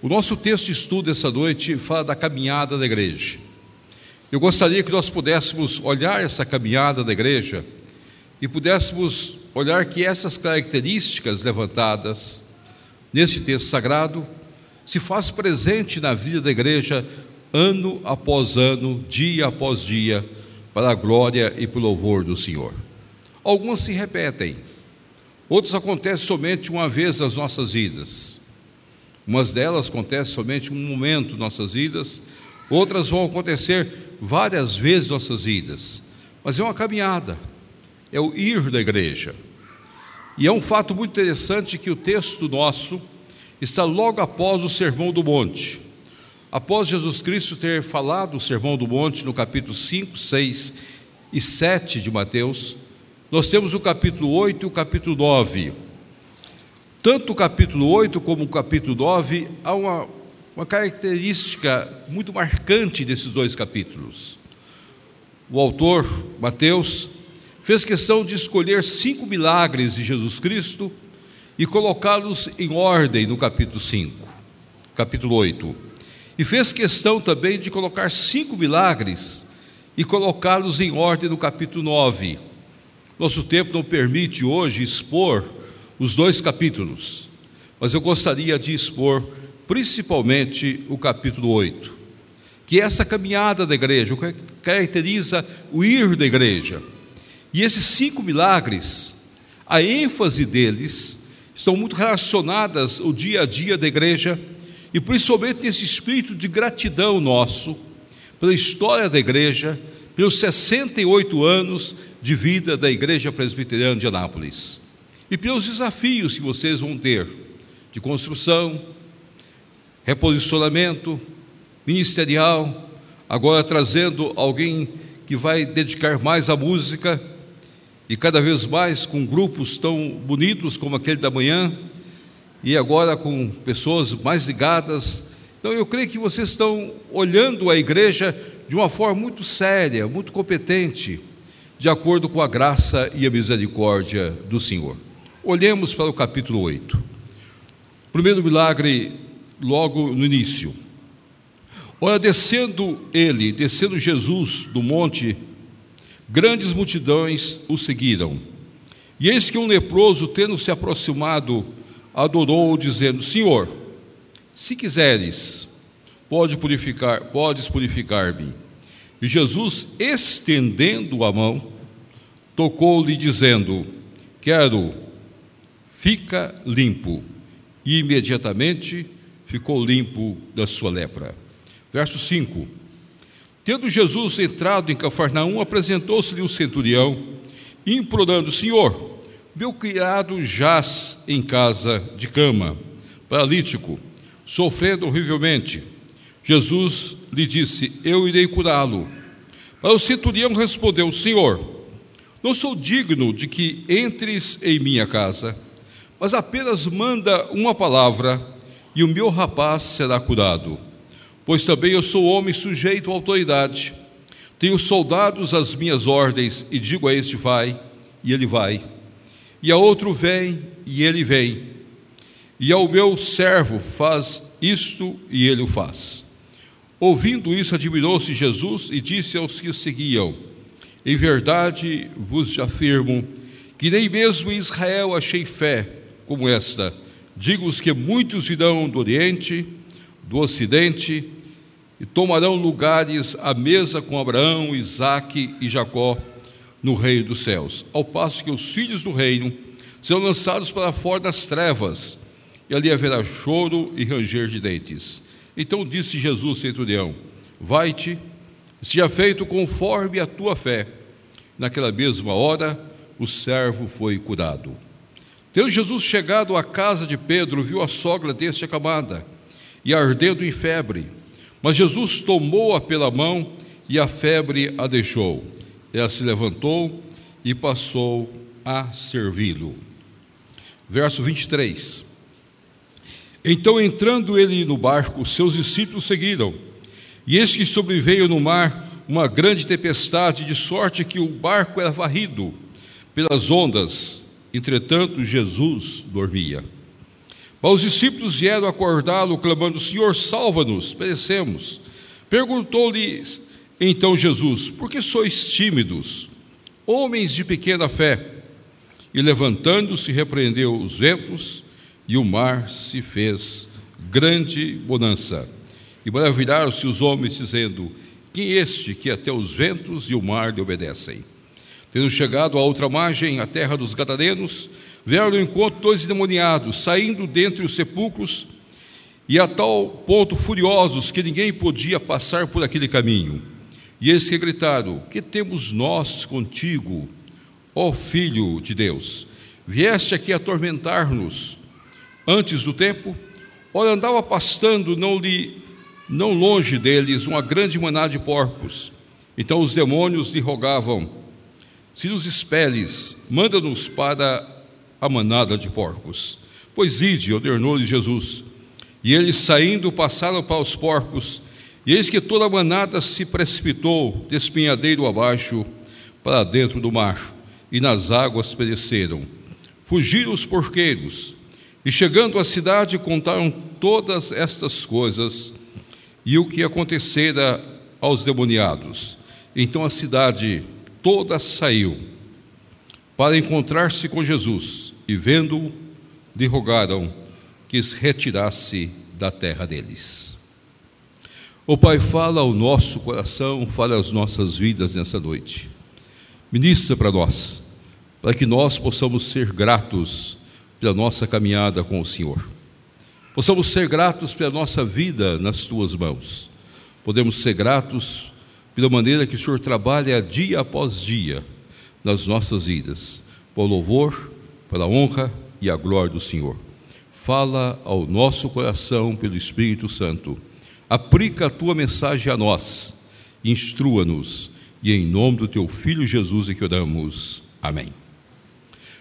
O nosso texto de estudo essa noite fala da caminhada da igreja. Eu gostaria que nós pudéssemos olhar essa caminhada da igreja e pudéssemos olhar que essas características levantadas neste texto sagrado se faz presente na vida da igreja ano após ano, dia após dia, para a glória e para o louvor do Senhor. Algumas se repetem, outras acontecem somente uma vez nas nossas vidas. Umas delas acontecem somente um momento em nossas vidas, outras vão acontecer várias vezes em nossas vidas. Mas é uma caminhada, é o ir da igreja. E é um fato muito interessante que o texto nosso está logo após o Sermão do Monte. Após Jesus Cristo ter falado o Sermão do Monte no capítulo 5, 6 e 7 de Mateus, nós temos o capítulo 8 e o capítulo 9. Tanto o capítulo 8 como o capítulo 9 há uma, uma característica muito marcante desses dois capítulos. O autor, Mateus, fez questão de escolher cinco milagres de Jesus Cristo e colocá-los em ordem no capítulo 5, capítulo 8. E fez questão também de colocar cinco milagres e colocá-los em ordem no capítulo 9. Nosso tempo não permite hoje expor os dois capítulos, mas eu gostaria de expor principalmente o capítulo 8, que é essa caminhada da igreja, o que caracteriza o ir da igreja. E esses cinco milagres, a ênfase deles, estão muito relacionadas ao dia a dia da igreja e principalmente nesse espírito de gratidão nosso pela história da igreja, pelos 68 anos de vida da Igreja Presbiteriana de Anápolis e pelos desafios que vocês vão ter de construção, reposicionamento ministerial, agora trazendo alguém que vai dedicar mais à música e cada vez mais com grupos tão bonitos como aquele da manhã, e agora com pessoas mais ligadas. Então eu creio que vocês estão olhando a igreja de uma forma muito séria, muito competente, de acordo com a graça e a misericórdia do Senhor. Olhemos para o capítulo 8. Primeiro milagre, logo no início. Ora, descendo ele, descendo Jesus do monte, grandes multidões o seguiram. E eis que um leproso, tendo se aproximado, adorou, dizendo: Senhor, se quiseres, pode purificar, podes purificar-me. E Jesus, estendendo a mão, tocou-lhe, dizendo: Quero, fica limpo. E imediatamente ficou limpo da sua lepra. Verso 5: Tendo Jesus entrado em Cafarnaum, apresentou-se-lhe o centurião, implorando: Senhor, meu criado jaz em casa de cama, paralítico, sofrendo horrivelmente. Jesus lhe disse: Eu irei curá-lo. Mas o centurião respondeu: Senhor, não sou digno de que entres em minha casa, mas apenas manda uma palavra e o meu rapaz será curado. Pois também eu sou homem sujeito à autoridade. Tenho soldados às minhas ordens e digo a este: vai, e ele vai e a outro vem, e ele vem. E ao meu servo faz isto, e ele o faz. Ouvindo isso, admirou-se Jesus e disse aos que o seguiam: Em verdade vos afirmo que nem mesmo em Israel achei fé como esta. Digo-vos que muitos virão do Oriente, do Ocidente, e tomarão lugares à mesa com Abraão, Isaque e Jacó no reino dos céus, ao passo que os filhos do reino serão lançados para fora das trevas, e ali haverá choro e ranger de dentes. Então disse Jesus, centurião: Vai-te, seja feito conforme a tua fé. Naquela mesma hora, o servo foi curado. Tendo Jesus chegado à casa de Pedro, viu a sogra deste acamada e ardendo em febre. Mas Jesus tomou-a pela mão e a febre a deixou. Ela se levantou e passou a servi-lo. Verso 23. Então, entrando ele no barco, seus discípulos seguiram. E eis que sobreveio no mar uma grande tempestade, de sorte que o barco era varrido pelas ondas. Entretanto, Jesus dormia. Mas os discípulos vieram acordá-lo, clamando: Senhor, salva-nos, perecemos. Perguntou-lhe então Jesus: Por que sois tímidos, homens de pequena fé? E levantando-se, repreendeu os ventos, e o mar se fez grande bonança. E maravilharam-se os homens, dizendo: Quem é este que até os ventos e o mar lhe obedecem? Tendo chegado à outra margem, a terra dos Gadarenos, vieram ao encontro dois endemoniados, saindo dentre os sepulcros, e a tal ponto furiosos que ninguém podia passar por aquele caminho. E eles que gritaram: Que temos nós contigo, ó Filho de Deus? Vieste aqui atormentar-nos antes do tempo? Ora, andava pastando, não, lhe, não longe deles, uma grande manada de porcos. Então os demônios lhe rogavam: Se nos expeles, manda-nos para a manada de porcos. Pois ide, ordenou-lhe Jesus. E eles saindo passaram para os porcos e eis que toda a manada se precipitou, despinhadeiro abaixo, para dentro do mar, e nas águas pereceram. Fugiram os porqueiros, e chegando à cidade, contaram todas estas coisas e o que acontecera aos demoniados. Então a cidade toda saiu para encontrar-se com Jesus, e vendo-o, lhe rogaram que se retirasse da terra deles. O Pai, fala ao nosso coração, fala às nossas vidas nessa noite. Ministra para nós, para que nós possamos ser gratos pela nossa caminhada com o Senhor. Possamos ser gratos pela nossa vida nas tuas mãos. Podemos ser gratos pela maneira que o Senhor trabalha dia após dia nas nossas vidas, por louvor, pela honra e a glória do Senhor. Fala ao nosso coração pelo Espírito Santo Aplica a tua mensagem a nós, instrua-nos, e em nome do teu Filho Jesus é que oramos. Amém.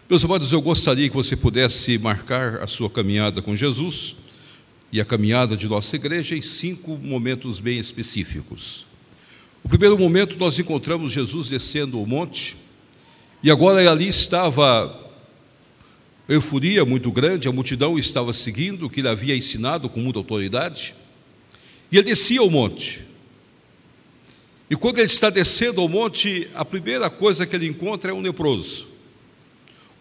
Meus amados, eu gostaria que você pudesse marcar a sua caminhada com Jesus e a caminhada de nossa igreja em cinco momentos bem específicos. O primeiro momento, nós encontramos Jesus descendo o monte, e agora ali estava euforia muito grande, a multidão estava seguindo o que ele havia ensinado com muita autoridade. E ele descia ao monte. E quando ele está descendo ao monte, a primeira coisa que ele encontra é um leproso.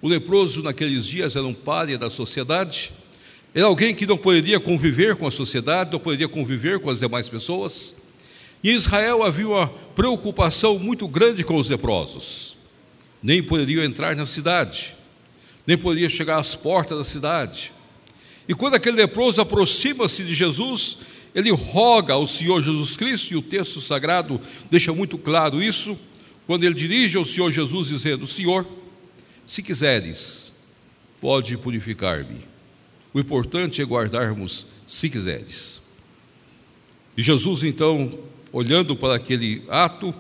O leproso, naqueles dias, era um pária da sociedade, era alguém que não poderia conviver com a sociedade, não poderia conviver com as demais pessoas. Em Israel havia uma preocupação muito grande com os leprosos. Nem poderiam entrar na cidade, nem poderiam chegar às portas da cidade. E quando aquele leproso aproxima-se de Jesus, ele roga ao Senhor Jesus Cristo, e o texto sagrado deixa muito claro isso, quando ele dirige ao Senhor Jesus dizendo: Senhor, se quiseres, pode purificar-me. O importante é guardarmos se quiseres. E Jesus, então, olhando para aquele ato,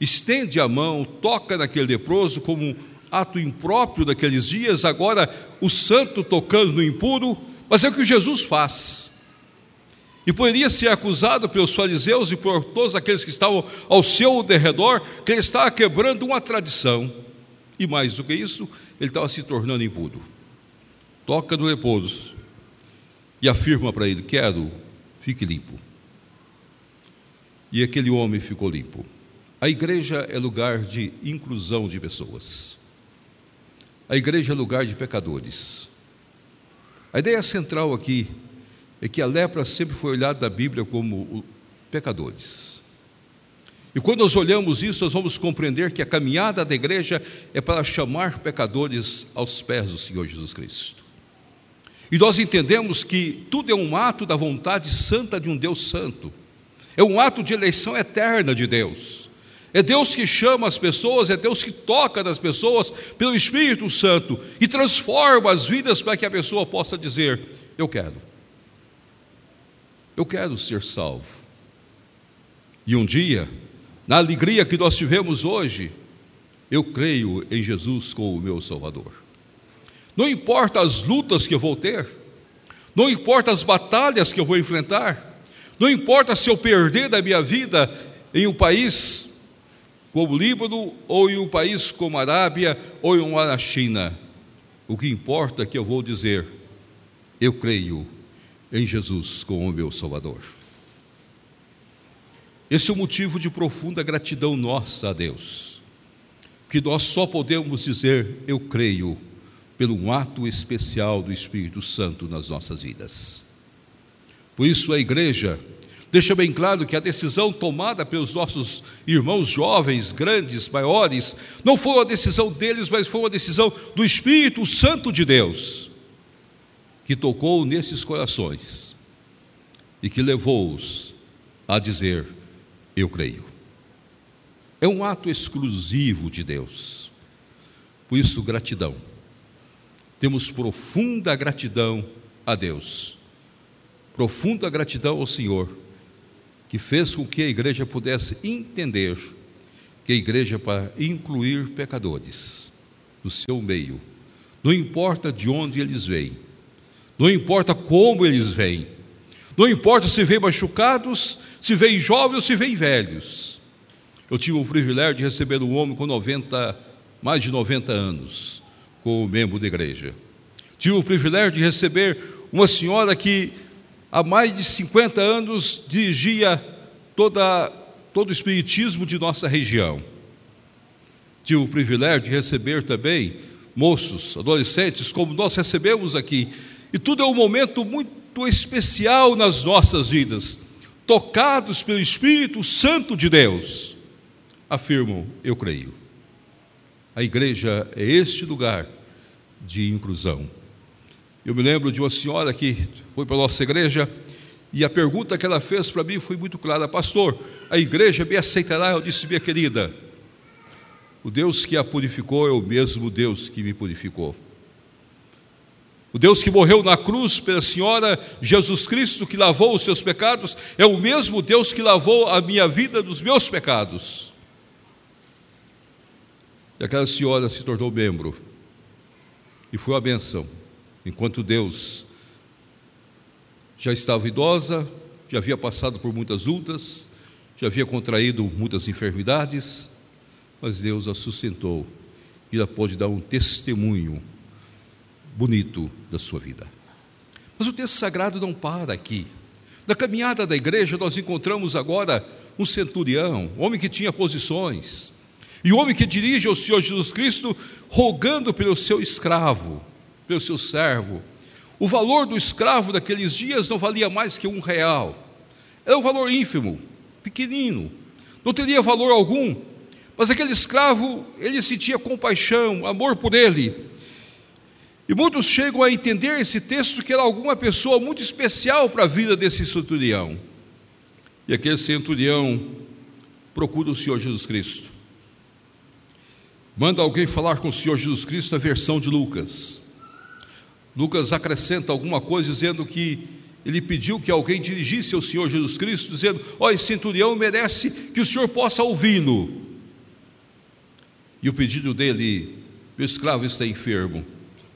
estende a mão, toca naquele leproso como um ato impróprio daqueles dias, agora o santo tocando no impuro, mas é o que Jesus faz e poderia ser acusado pelos fariseus e por todos aqueles que estavam ao seu derredor, que ele estava quebrando uma tradição. E mais do que isso, ele estava se tornando impuro. Toca no leproso e afirma para ele: Quero, fique limpo. E aquele homem ficou limpo. A igreja é lugar de inclusão de pessoas. A igreja é lugar de pecadores. A ideia central aqui é que a lepra sempre foi olhada na Bíblia como pecadores. E quando nós olhamos isso, nós vamos compreender que a caminhada da igreja é para chamar pecadores aos pés do Senhor Jesus Cristo. E nós entendemos que tudo é um ato da vontade santa de um Deus santo, é um ato de eleição eterna de Deus. É Deus que chama as pessoas, é Deus que toca nas pessoas pelo Espírito Santo e transforma as vidas para que a pessoa possa dizer: Eu quero. Eu quero ser salvo. E um dia, na alegria que nós tivemos hoje, eu creio em Jesus como o meu Salvador. Não importa as lutas que eu vou ter, não importa as batalhas que eu vou enfrentar, não importa se eu perder da minha vida em um país como o Líbano, ou em um país como a Arábia, ou em uma China. O que importa é que eu vou dizer: Eu creio em Jesus como meu Salvador. Esse é o motivo de profunda gratidão nossa a Deus, que nós só podemos dizer eu creio pelo um ato especial do Espírito Santo nas nossas vidas. Por isso a igreja deixa bem claro que a decisão tomada pelos nossos irmãos jovens, grandes, maiores, não foi uma decisão deles, mas foi uma decisão do Espírito Santo de Deus, que tocou nesses corações e que levou-os a dizer: Eu creio. É um ato exclusivo de Deus. Por isso, gratidão. Temos profunda gratidão a Deus, profunda gratidão ao Senhor que fez com que a igreja pudesse entender que a igreja é para incluir pecadores no seu meio, não importa de onde eles vêm, não importa como eles vêm, não importa se vêm machucados, se vêm jovens ou se vêm velhos. Eu tive o privilégio de receber um homem com 90, mais de 90 anos, como membro da igreja. Tive o privilégio de receber uma senhora que há mais de 50 anos dirigia toda, todo o espiritismo de nossa região. Tive o privilégio de receber também moços, adolescentes, como nós recebemos aqui. E tudo é um momento muito especial nas nossas vidas, tocados pelo Espírito Santo de Deus. Afirmam, eu creio. A igreja é este lugar de inclusão. Eu me lembro de uma senhora que foi para a nossa igreja e a pergunta que ela fez para mim foi muito clara: Pastor, a igreja me aceitará? Eu disse, minha querida, o Deus que a purificou é o mesmo Deus que me purificou. O Deus que morreu na cruz pela senhora Jesus Cristo, que lavou os seus pecados, é o mesmo Deus que lavou a minha vida dos meus pecados. E aquela senhora se tornou membro, e foi uma benção enquanto Deus já estava idosa, já havia passado por muitas lutas, já havia contraído muitas enfermidades, mas Deus a sustentou e ela pode dar um testemunho bonito da sua vida. Mas o texto sagrado não para aqui. Na caminhada da igreja, nós encontramos agora um centurião, homem que tinha posições, e o homem que dirige ao Senhor Jesus Cristo, rogando pelo seu escravo pelo seu servo. O valor do escravo daqueles dias não valia mais que um real. Era um valor ínfimo, pequenino, não teria valor algum. Mas aquele escravo, ele sentia compaixão, amor por ele. E muitos chegam a entender esse texto que era alguma pessoa muito especial para a vida desse centurião. E aquele centurião procura o Senhor Jesus Cristo. Manda alguém falar com o Senhor Jesus Cristo, a versão de Lucas. Lucas acrescenta alguma coisa dizendo que ele pediu que alguém dirigisse ao Senhor Jesus Cristo, dizendo: Ó, esse centurião merece que o Senhor possa ouvi-lo. E o pedido dele: Meu escravo está enfermo,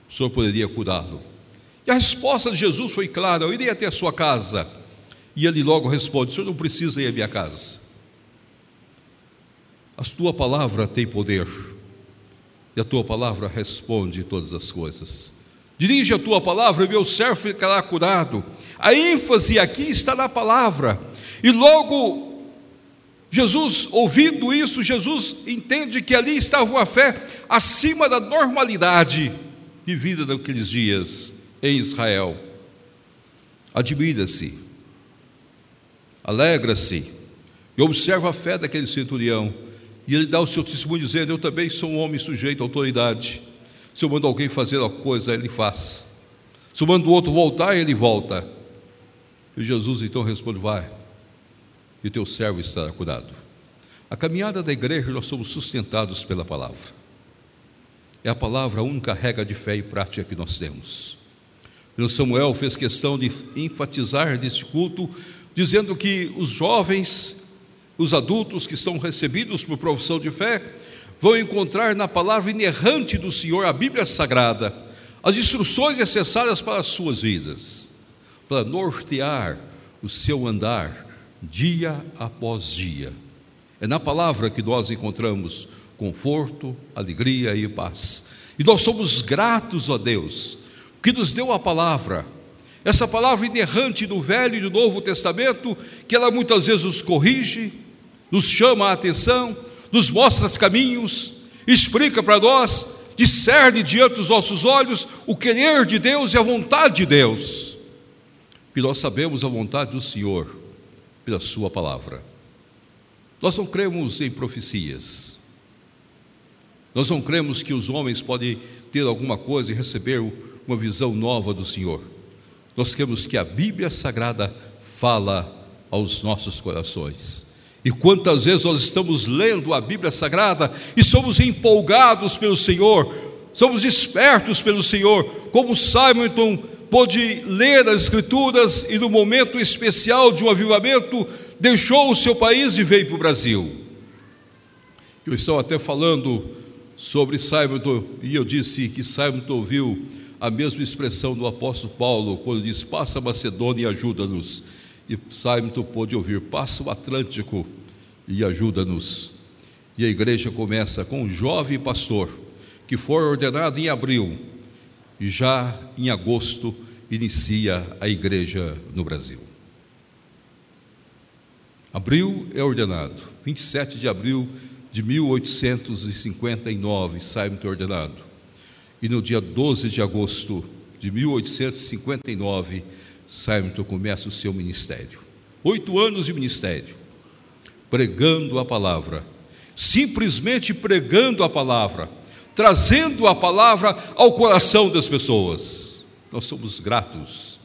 o Senhor poderia curá-lo. E a resposta de Jesus foi clara: Eu irei até a sua casa. E ele logo responde: O Senhor não precisa ir à minha casa. A tua palavra tem poder, e a tua palavra responde todas as coisas. Dirige a tua palavra e meu servo ficará curado. A ênfase aqui está na palavra. E logo, Jesus, ouvindo isso, Jesus entende que ali estava uma fé acima da normalidade vivida naqueles dias em Israel. Admira-se, alegra-se e observa a fé daquele centurião. E ele dá o seu testemunho dizendo: Eu também sou um homem sujeito à autoridade se eu mando alguém fazer a coisa, ele faz. Se eu mando o outro voltar, ele volta. E Jesus então responde: Vai, e teu servo estará curado. A caminhada da igreja, nós somos sustentados pela palavra. É a palavra a única regra de fé e prática que nós temos. O Samuel fez questão de enfatizar neste culto, dizendo que os jovens, os adultos que são recebidos por profissão de fé, vão encontrar na palavra inerrante do Senhor, a Bíblia Sagrada, as instruções necessárias para as suas vidas, para nortear o seu andar dia após dia. É na palavra que nós encontramos conforto, alegria e paz. E nós somos gratos a Deus, que nos deu a palavra, essa palavra inerrante do Velho e do Novo Testamento, que ela muitas vezes nos corrige, nos chama a atenção, nos mostra os caminhos, explica para nós, discerne diante dos nossos olhos o querer de Deus e a vontade de Deus. Que nós sabemos a vontade do Senhor pela Sua palavra. Nós não cremos em profecias. Nós não cremos que os homens podem ter alguma coisa e receber uma visão nova do Senhor. Nós cremos que a Bíblia Sagrada fala aos nossos corações. E quantas vezes nós estamos lendo a Bíblia Sagrada e somos empolgados pelo Senhor, somos espertos pelo Senhor, como Simon pôde ler as Escrituras e no momento especial de um avivamento deixou o seu país e veio para o Brasil. Eu estou até falando sobre Simon e eu disse que Simon ouviu a mesma expressão do apóstolo Paulo quando diz: Passa Macedônia e ajuda-nos. E Simon pôde ouvir: Passa o Atlântico e ajuda-nos. E a igreja começa com um jovem pastor que foi ordenado em abril e já em agosto inicia a igreja no Brasil. Abril é ordenado, 27 de abril de 1859, Simon é ordenado. E no dia 12 de agosto de 1859, Simon começa o seu ministério. Oito anos de ministério, pregando a palavra, simplesmente pregando a palavra, trazendo a palavra ao coração das pessoas. Nós somos gratos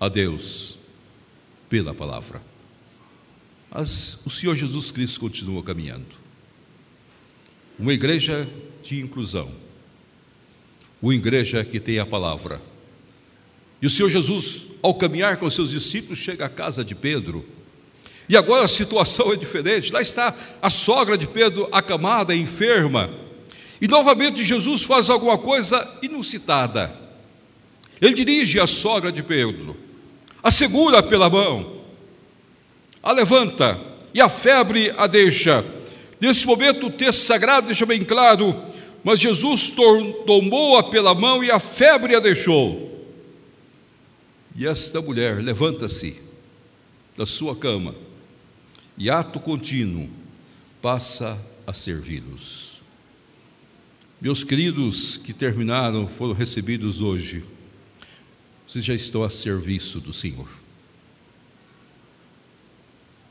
a Deus pela palavra. Mas o Senhor Jesus Cristo continua caminhando uma igreja de inclusão, uma igreja que tem a palavra. E o Senhor Jesus, ao caminhar com seus discípulos, chega à casa de Pedro. E agora a situação é diferente. Lá está a sogra de Pedro acamada, enferma. E novamente Jesus faz alguma coisa inusitada. Ele dirige a sogra de Pedro, a segura pela mão, a levanta e a febre a deixa Nesse momento, o texto sagrado deixa bem claro: mas Jesus tomou-a pela mão e a febre a deixou. E esta mulher levanta-se da sua cama e, ato contínuo, passa a servi-los. Meus queridos que terminaram, foram recebidos hoje, vocês já estão a serviço do Senhor.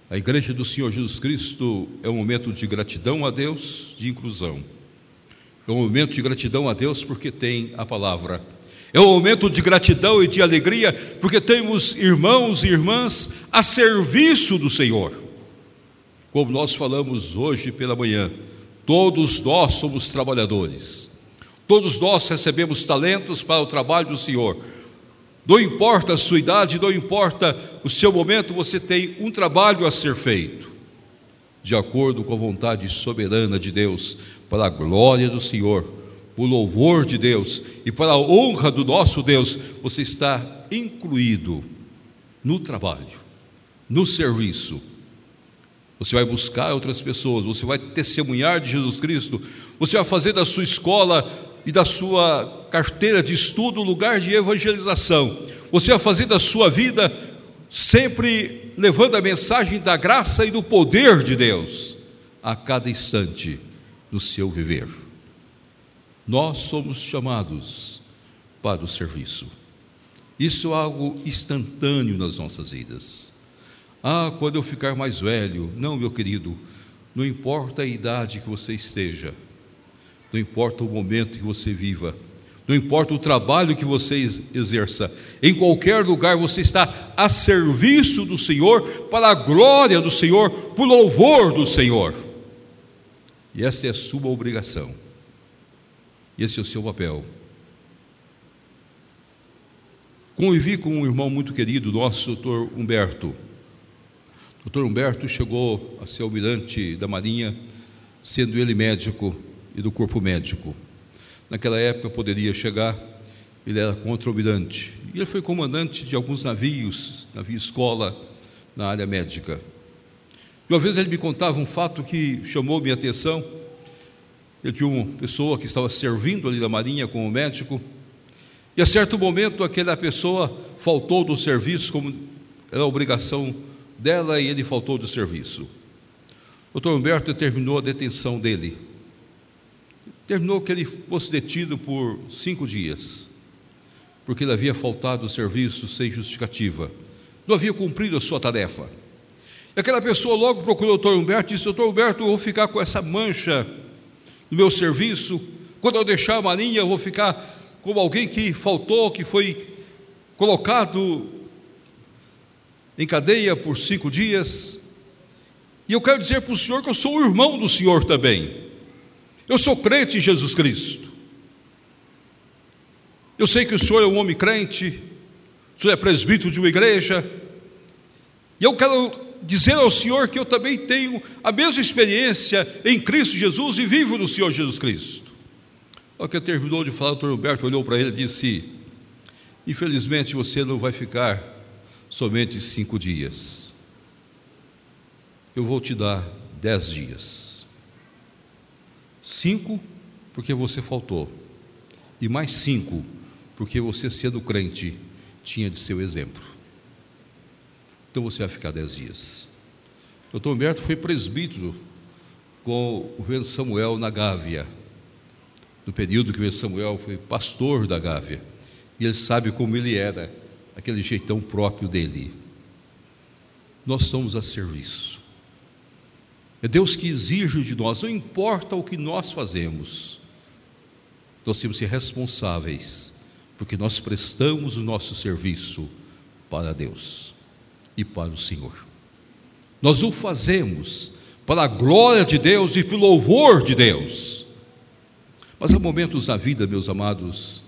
A igreja do Senhor Jesus Cristo é um momento de gratidão a Deus, de inclusão. É um momento de gratidão a Deus porque tem a palavra. É um momento de gratidão e de alegria porque temos irmãos e irmãs a serviço do Senhor. Como nós falamos hoje pela manhã, todos nós somos trabalhadores. Todos nós recebemos talentos para o trabalho do Senhor não importa a sua idade, não importa o seu momento, você tem um trabalho a ser feito, de acordo com a vontade soberana de Deus, para a glória do Senhor, o louvor de Deus e para a honra do nosso Deus, você está incluído no trabalho, no serviço. Você vai buscar outras pessoas, você vai testemunhar de Jesus Cristo, você vai fazer da sua escola e da sua carteira de estudo lugar de evangelização. Você vai fazer da sua vida sempre levando a mensagem da graça e do poder de Deus a cada instante no seu viver. Nós somos chamados para o serviço. Isso é algo instantâneo nas nossas vidas. Ah, quando eu ficar mais velho, não, meu querido, não importa a idade que você esteja, não importa o momento que você viva, não importa o trabalho que você exerça, em qualquer lugar você está a serviço do Senhor, para a glória do Senhor, para o louvor do Senhor. E esta é a sua obrigação, esse é o seu papel. Convivi com um irmão muito querido nosso, doutor Humberto. Doutor Humberto chegou a ser almirante da Marinha, sendo ele médico e do corpo médico. Naquela época poderia chegar, ele era contra-almirante. E ele foi comandante de alguns navios, navio escola, na área médica. E uma vez ele me contava um fato que chamou minha atenção. Ele tinha uma pessoa que estava servindo ali na marinha como médico. E a certo momento aquela pessoa faltou do serviço, como era a obrigação dela, e ele faltou do serviço. O doutor Humberto terminou a detenção dele. Terminou que ele fosse detido por cinco dias, porque ele havia faltado do serviço sem justificativa, não havia cumprido a sua tarefa. E aquela pessoa logo procurou o doutor Humberto e disse: Doutor Humberto, eu vou ficar com essa mancha no meu serviço. Quando eu deixar a marinha, eu vou ficar como alguém que faltou, que foi colocado em cadeia por cinco dias. E eu quero dizer para o senhor que eu sou o irmão do senhor também. Eu sou crente em Jesus Cristo. Eu sei que o senhor é um homem crente, o senhor é presbítero de uma igreja. E eu quero dizer ao senhor que eu também tenho a mesma experiência em Cristo Jesus e vivo no Senhor Jesus Cristo. Ao que terminou de falar, o doutor Roberto olhou para ele e disse: Infelizmente você não vai ficar somente cinco dias. Eu vou te dar dez dias. Cinco, porque você faltou. E mais cinco, porque você, sendo crente, tinha de ser o exemplo. Então você vai ficar dez dias. Doutor Humberto foi presbítero com o Vento Samuel na Gávea no período que o Samuel foi pastor da Gávea, e ele sabe como ele era, aquele jeitão próprio dele. Nós estamos a serviço. É Deus que exige de nós, não importa o que nós fazemos, nós temos que ser responsáveis, porque nós prestamos o nosso serviço para Deus e para o Senhor. Nós o fazemos para a glória de Deus e pelo louvor de Deus. Mas há momentos na vida, meus amados,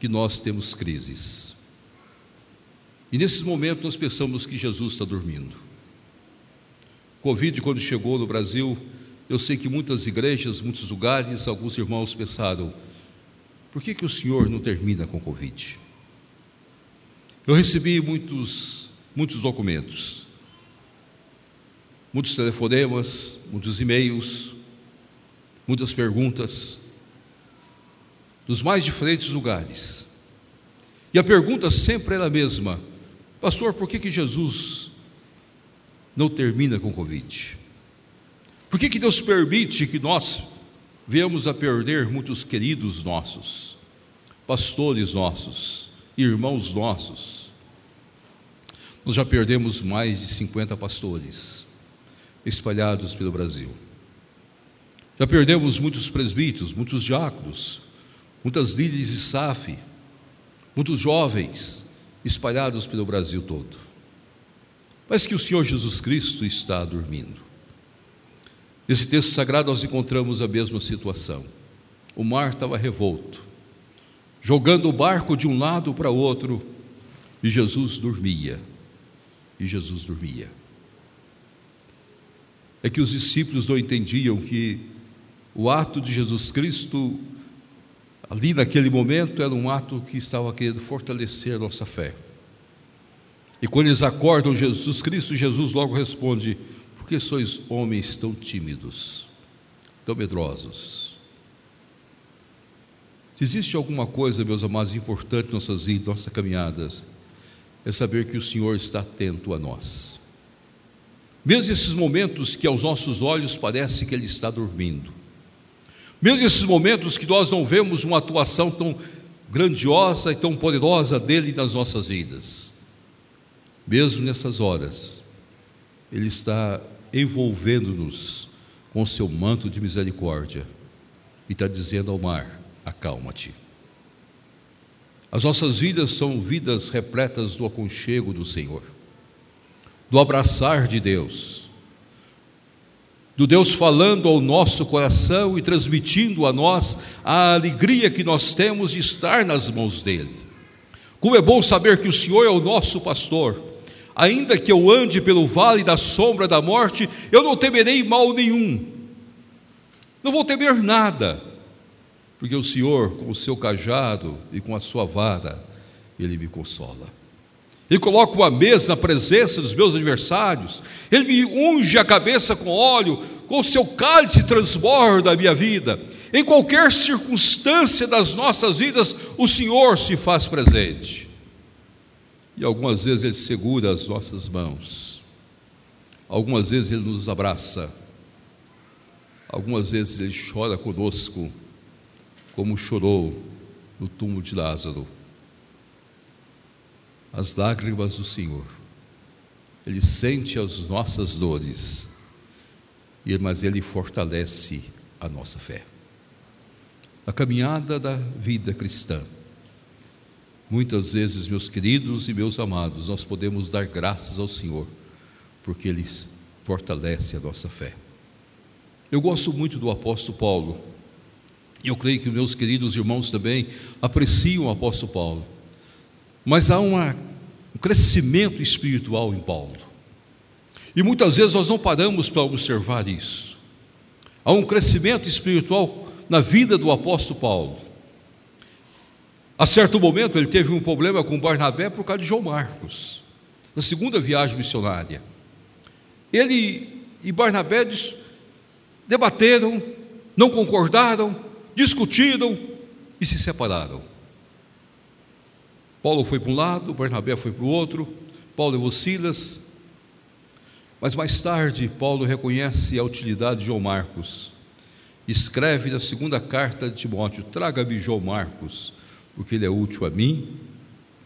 que nós temos crises. E nesses momentos nós pensamos que Jesus está dormindo. Covid, quando chegou no Brasil, eu sei que muitas igrejas, muitos lugares, alguns irmãos pensaram: por que, que o Senhor não termina com Covid? Eu recebi muitos, muitos documentos, muitos telefonemas, muitos e-mails, muitas perguntas dos mais diferentes lugares. E a pergunta sempre era a mesma: Pastor, por que, que Jesus não termina com Covid? Por que, que Deus permite que nós venhamos a perder muitos queridos nossos, pastores nossos, irmãos nossos? Nós já perdemos mais de 50 pastores espalhados pelo Brasil. Já perdemos muitos presbíteros, muitos diáconos, muitas líderes de SAF, muitos jovens espalhados pelo Brasil todo. Mas que o Senhor Jesus Cristo está dormindo. Nesse texto sagrado nós encontramos a mesma situação. O mar estava revolto, jogando o barco de um lado para o outro, e Jesus dormia. E Jesus dormia. É que os discípulos não entendiam que o ato de Jesus Cristo ali naquele momento era um ato que estava querendo fortalecer a nossa fé. E quando eles acordam Jesus Cristo, Jesus logo responde: Por que sois homens tão tímidos, tão medrosos? Se existe alguma coisa, meus amados, importante em nossas nossas caminhadas, é saber que o Senhor está atento a nós. Mesmo esses momentos que aos nossos olhos parece que Ele está dormindo, mesmo nesses momentos que nós não vemos uma atuação tão grandiosa e tão poderosa dele nas nossas vidas, mesmo nessas horas, ele está envolvendo-nos com o seu manto de misericórdia e está dizendo ao mar: acalma-te. As nossas vidas são vidas repletas do aconchego do Senhor, do abraçar de Deus do Deus falando ao nosso coração e transmitindo a nós a alegria que nós temos de estar nas mãos dEle. Como é bom saber que o Senhor é o nosso pastor, ainda que eu ande pelo vale da sombra da morte, eu não temerei mal nenhum, não vou temer nada, porque o Senhor, com o seu cajado e com a sua vara, Ele me consola. Ele coloca uma mesa na presença dos meus adversários. Ele me unge a cabeça com óleo, com o seu cálice transborda a minha vida. Em qualquer circunstância das nossas vidas, o Senhor se faz presente. E algumas vezes Ele segura as nossas mãos, algumas vezes Ele nos abraça, algumas vezes Ele chora conosco, como chorou no túmulo de Lázaro. As lágrimas do Senhor, Ele sente as nossas dores, mas Ele fortalece a nossa fé. A caminhada da vida cristã Muitas vezes, meus queridos e meus amados, nós podemos dar graças ao Senhor, porque Ele fortalece a nossa fé. Eu gosto muito do apóstolo Paulo, e eu creio que meus queridos irmãos também apreciam o apóstolo Paulo, mas há uma, um crescimento espiritual em Paulo, e muitas vezes nós não paramos para observar isso. Há um crescimento espiritual na vida do apóstolo Paulo. A certo momento ele teve um problema com Barnabé por causa de João Marcos, na segunda viagem missionária. Ele e Barnabé debateram, não concordaram, discutiram e se separaram. Paulo foi para um lado, Barnabé foi para o outro, Paulo levou Silas, mas mais tarde Paulo reconhece a utilidade de João Marcos. Escreve na segunda carta de Timóteo: Traga-me João Marcos porque ele é útil a mim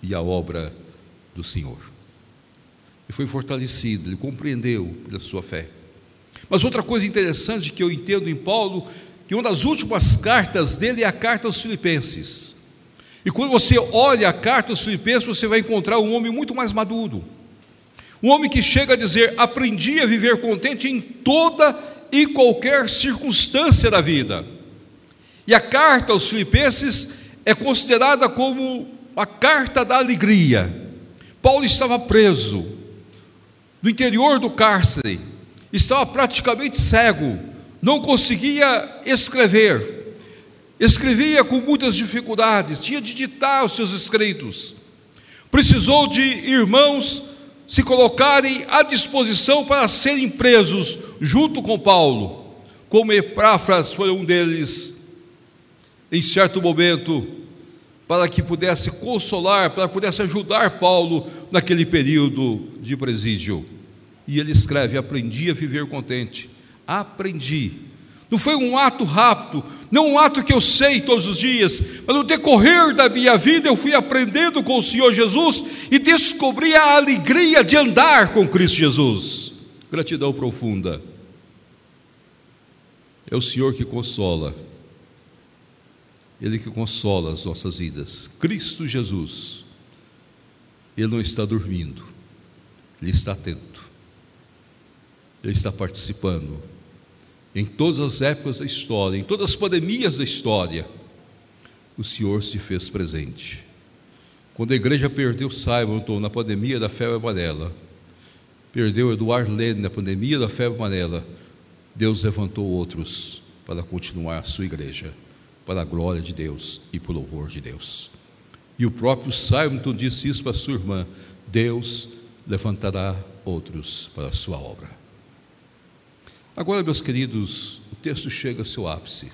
e à obra do Senhor. E foi fortalecido, ele compreendeu pela sua fé. Mas outra coisa interessante que eu entendo em Paulo, que uma das últimas cartas dele é a carta aos Filipenses. E quando você olha a carta aos Filipenses, você vai encontrar um homem muito mais maduro. Um homem que chega a dizer: Aprendi a viver contente em toda e qualquer circunstância da vida. E a carta aos Filipenses é considerada como a carta da alegria. Paulo estava preso no interior do cárcere, estava praticamente cego, não conseguia escrever, escrevia com muitas dificuldades, tinha de ditar os seus escritos, precisou de irmãos se colocarem à disposição para serem presos junto com Paulo, como Epáfras foi um deles. Em certo momento, para que pudesse consolar, para que pudesse ajudar Paulo naquele período de presídio. E ele escreve: Aprendi a viver contente. Aprendi. Não foi um ato rápido, não um ato que eu sei todos os dias, mas no decorrer da minha vida eu fui aprendendo com o Senhor Jesus e descobri a alegria de andar com Cristo Jesus. Gratidão profunda. É o Senhor que consola ele que consola as nossas vidas. Cristo Jesus, Ele não está dormindo, Ele está atento, Ele está participando. Em todas as épocas da história, em todas as pandemias da história, o Senhor se fez presente. Quando a igreja perdeu Simon na pandemia da febre amarela, perdeu Eduardo Lene na pandemia da febre amarela, Deus levantou outros para continuar a sua igreja para a glória de Deus e para o louvor de Deus. E o próprio Simon disse isso para sua irmã: Deus levantará outros para a sua obra. Agora, meus queridos, o texto chega ao seu ápice.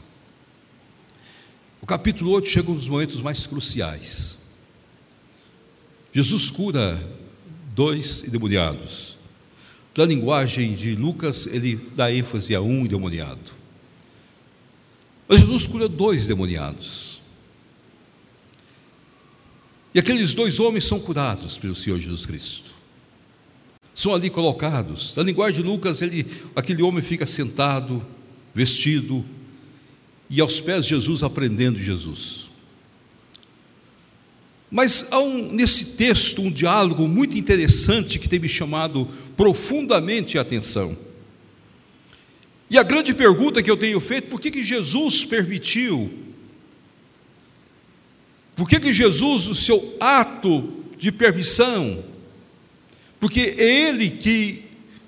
O capítulo 8 chega dos momentos mais cruciais. Jesus cura dois endemoniados. Na linguagem de Lucas, ele dá ênfase a um endemoniado. Mas Jesus cura dois demoniados. E aqueles dois homens são curados pelo Senhor Jesus Cristo. São ali colocados. Na linguagem de Lucas, ele, aquele homem fica sentado, vestido, e aos pés de Jesus aprendendo Jesus. Mas há um, nesse texto um diálogo muito interessante que tem me chamado profundamente a atenção. E a grande pergunta que eu tenho feito, por que, que Jesus permitiu? Por que, que Jesus, o seu ato de permissão, porque Ele que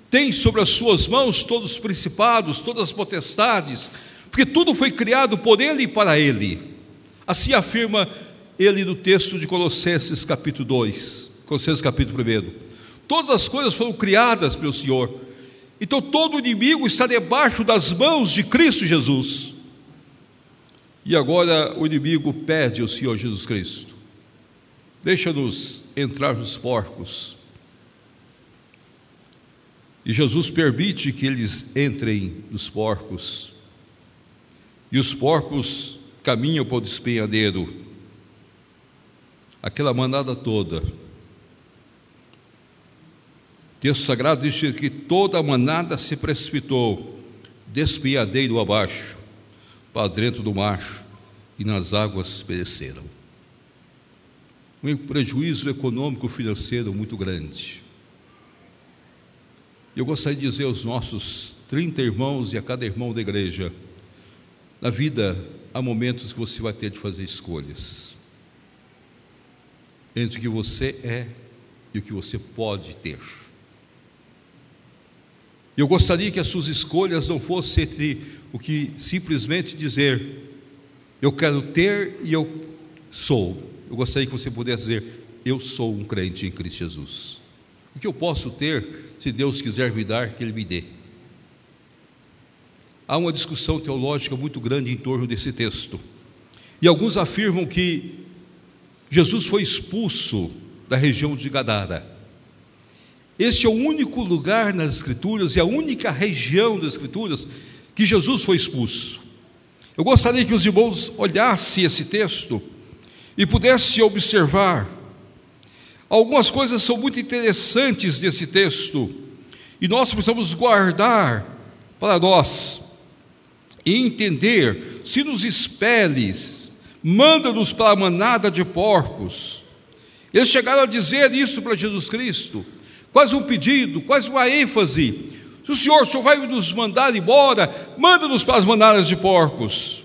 tem sobre as suas mãos todos os principados, todas as potestades, porque tudo foi criado por Ele e para Ele. Assim afirma ele no texto de Colossenses capítulo 2, Colossenses capítulo 1. Todas as coisas foram criadas pelo Senhor então todo inimigo está debaixo das mãos de Cristo Jesus. E agora o inimigo pede ao Senhor Jesus Cristo: deixa-nos entrar nos porcos. E Jesus permite que eles entrem nos porcos. E os porcos caminham para o despenhadeiro. Aquela manada toda. O texto sagrado diz que toda a manada se precipitou, despenhadeiro abaixo para dentro do mar e nas águas pereceram. Um prejuízo econômico financeiro muito grande. Eu gostaria de dizer aos nossos 30 irmãos e a cada irmão da igreja: na vida há momentos que você vai ter de fazer escolhas entre o que você é e o que você pode ter. Eu gostaria que as suas escolhas não fossem entre o que simplesmente dizer eu quero ter e eu sou. Eu gostaria que você pudesse dizer eu sou um crente em Cristo Jesus. O que eu posso ter, se Deus quiser me dar, que Ele me dê. Há uma discussão teológica muito grande em torno desse texto. E alguns afirmam que Jesus foi expulso da região de Gadara. Este é o único lugar nas Escrituras e a única região das Escrituras que Jesus foi expulso. Eu gostaria que os irmãos olhassem esse texto e pudessem observar. Algumas coisas são muito interessantes nesse texto e nós precisamos guardar para nós e entender. Se nos expeles, manda-nos para a manada de porcos. Eles chegaram a dizer isso para Jesus Cristo quase um pedido, quase uma ênfase. Se o Senhor, o Senhor vai nos mandar embora, manda-nos para as manadas de porcos.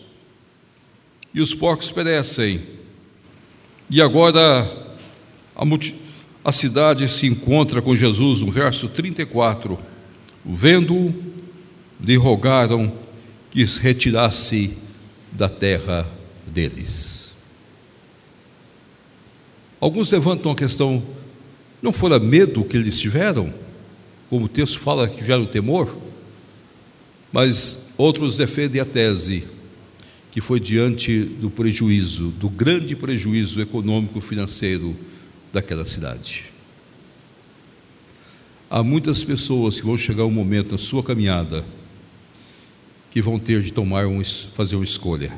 E os porcos perecem. E agora a, a cidade se encontra com Jesus, no verso 34. Vendo, lhe rogaram que se retirasse da terra deles. Alguns levantam a questão não fora medo que eles tiveram, como o texto fala que gera o temor, mas outros defendem a tese que foi diante do prejuízo, do grande prejuízo econômico financeiro daquela cidade. Há muitas pessoas que vão chegar um momento na sua caminhada que vão ter de tomar um, fazer uma escolha.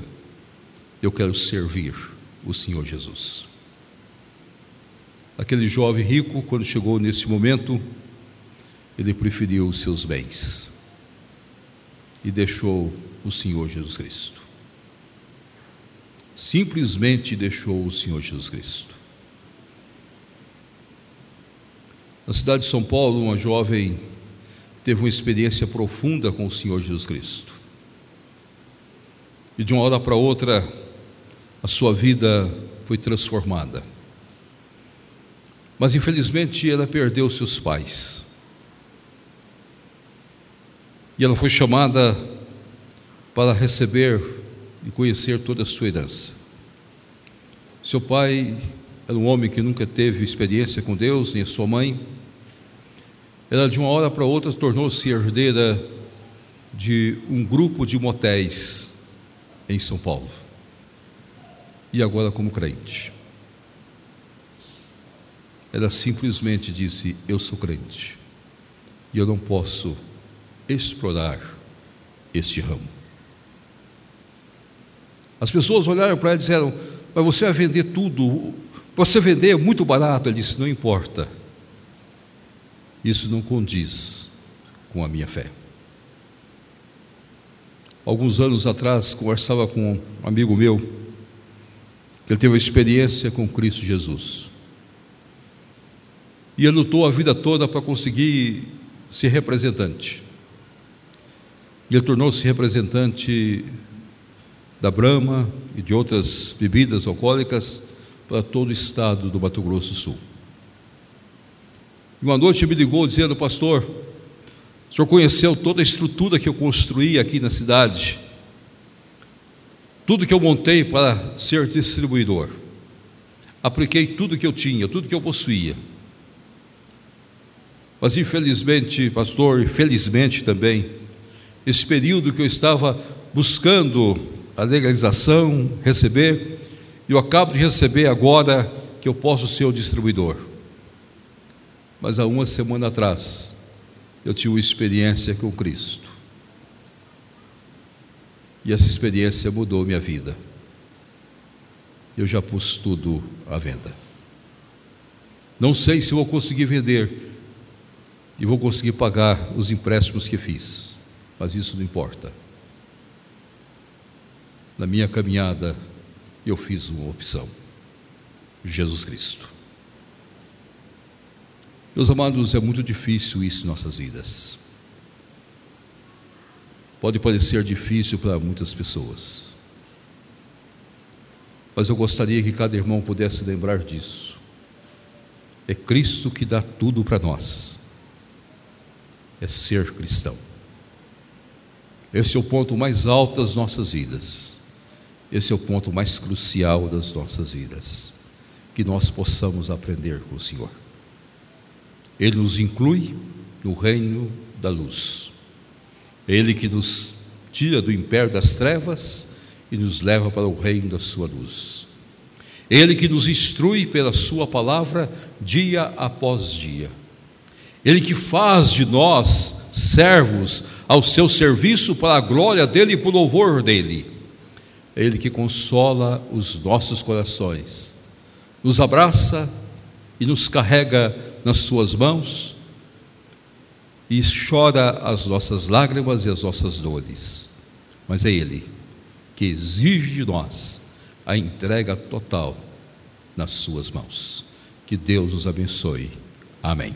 Eu quero servir o Senhor Jesus. Aquele jovem rico, quando chegou nesse momento, ele preferiu os seus bens e deixou o Senhor Jesus Cristo. Simplesmente deixou o Senhor Jesus Cristo. Na cidade de São Paulo, uma jovem teve uma experiência profunda com o Senhor Jesus Cristo. E de uma hora para outra, a sua vida foi transformada. Mas infelizmente ela perdeu seus pais. E ela foi chamada para receber e conhecer toda a sua herança. Seu pai era um homem que nunca teve experiência com Deus, nem a sua mãe. Ela de uma hora para outra tornou-se herdeira de um grupo de motéis em São Paulo. E agora como crente ela simplesmente disse: Eu sou crente e eu não posso explorar este ramo. As pessoas olharam para ela e disseram: Mas você vai vender tudo, você vender é muito barato. Ele disse: Não importa, isso não condiz com a minha fé. Alguns anos atrás, conversava com um amigo meu, que ele teve uma experiência com Cristo Jesus e ele lutou a vida toda para conseguir ser representante. E ele tornou-se representante da Brahma e de outras bebidas alcoólicas para todo o estado do Mato Grosso do Sul. Uma noite me ligou dizendo, pastor, o senhor conheceu toda a estrutura que eu construí aqui na cidade, tudo que eu montei para ser distribuidor. Apliquei tudo que eu tinha, tudo que eu possuía mas infelizmente, pastor, infelizmente também, esse período que eu estava buscando a legalização, receber, eu acabo de receber agora que eu posso ser o distribuidor. Mas há uma semana atrás, eu tive uma experiência com Cristo. E essa experiência mudou minha vida. Eu já pus tudo à venda. Não sei se vou conseguir vender e vou conseguir pagar os empréstimos que fiz, mas isso não importa. Na minha caminhada, eu fiz uma opção: Jesus Cristo. Meus amados, é muito difícil isso em nossas vidas. Pode parecer difícil para muitas pessoas, mas eu gostaria que cada irmão pudesse lembrar disso. É Cristo que dá tudo para nós, é ser cristão. Esse é o ponto mais alto das nossas vidas. Esse é o ponto mais crucial das nossas vidas. Que nós possamos aprender com o Senhor. Ele nos inclui no reino da luz. Ele que nos tira do império das trevas e nos leva para o reino da sua luz. Ele que nos instrui pela sua palavra dia após dia. Ele que faz de nós servos ao seu serviço para a glória dele e para o louvor dele. Ele que consola os nossos corações, nos abraça e nos carrega nas Suas mãos e chora as nossas lágrimas e as nossas dores. Mas é Ele que exige de nós a entrega total nas Suas mãos. Que Deus nos abençoe. Amém.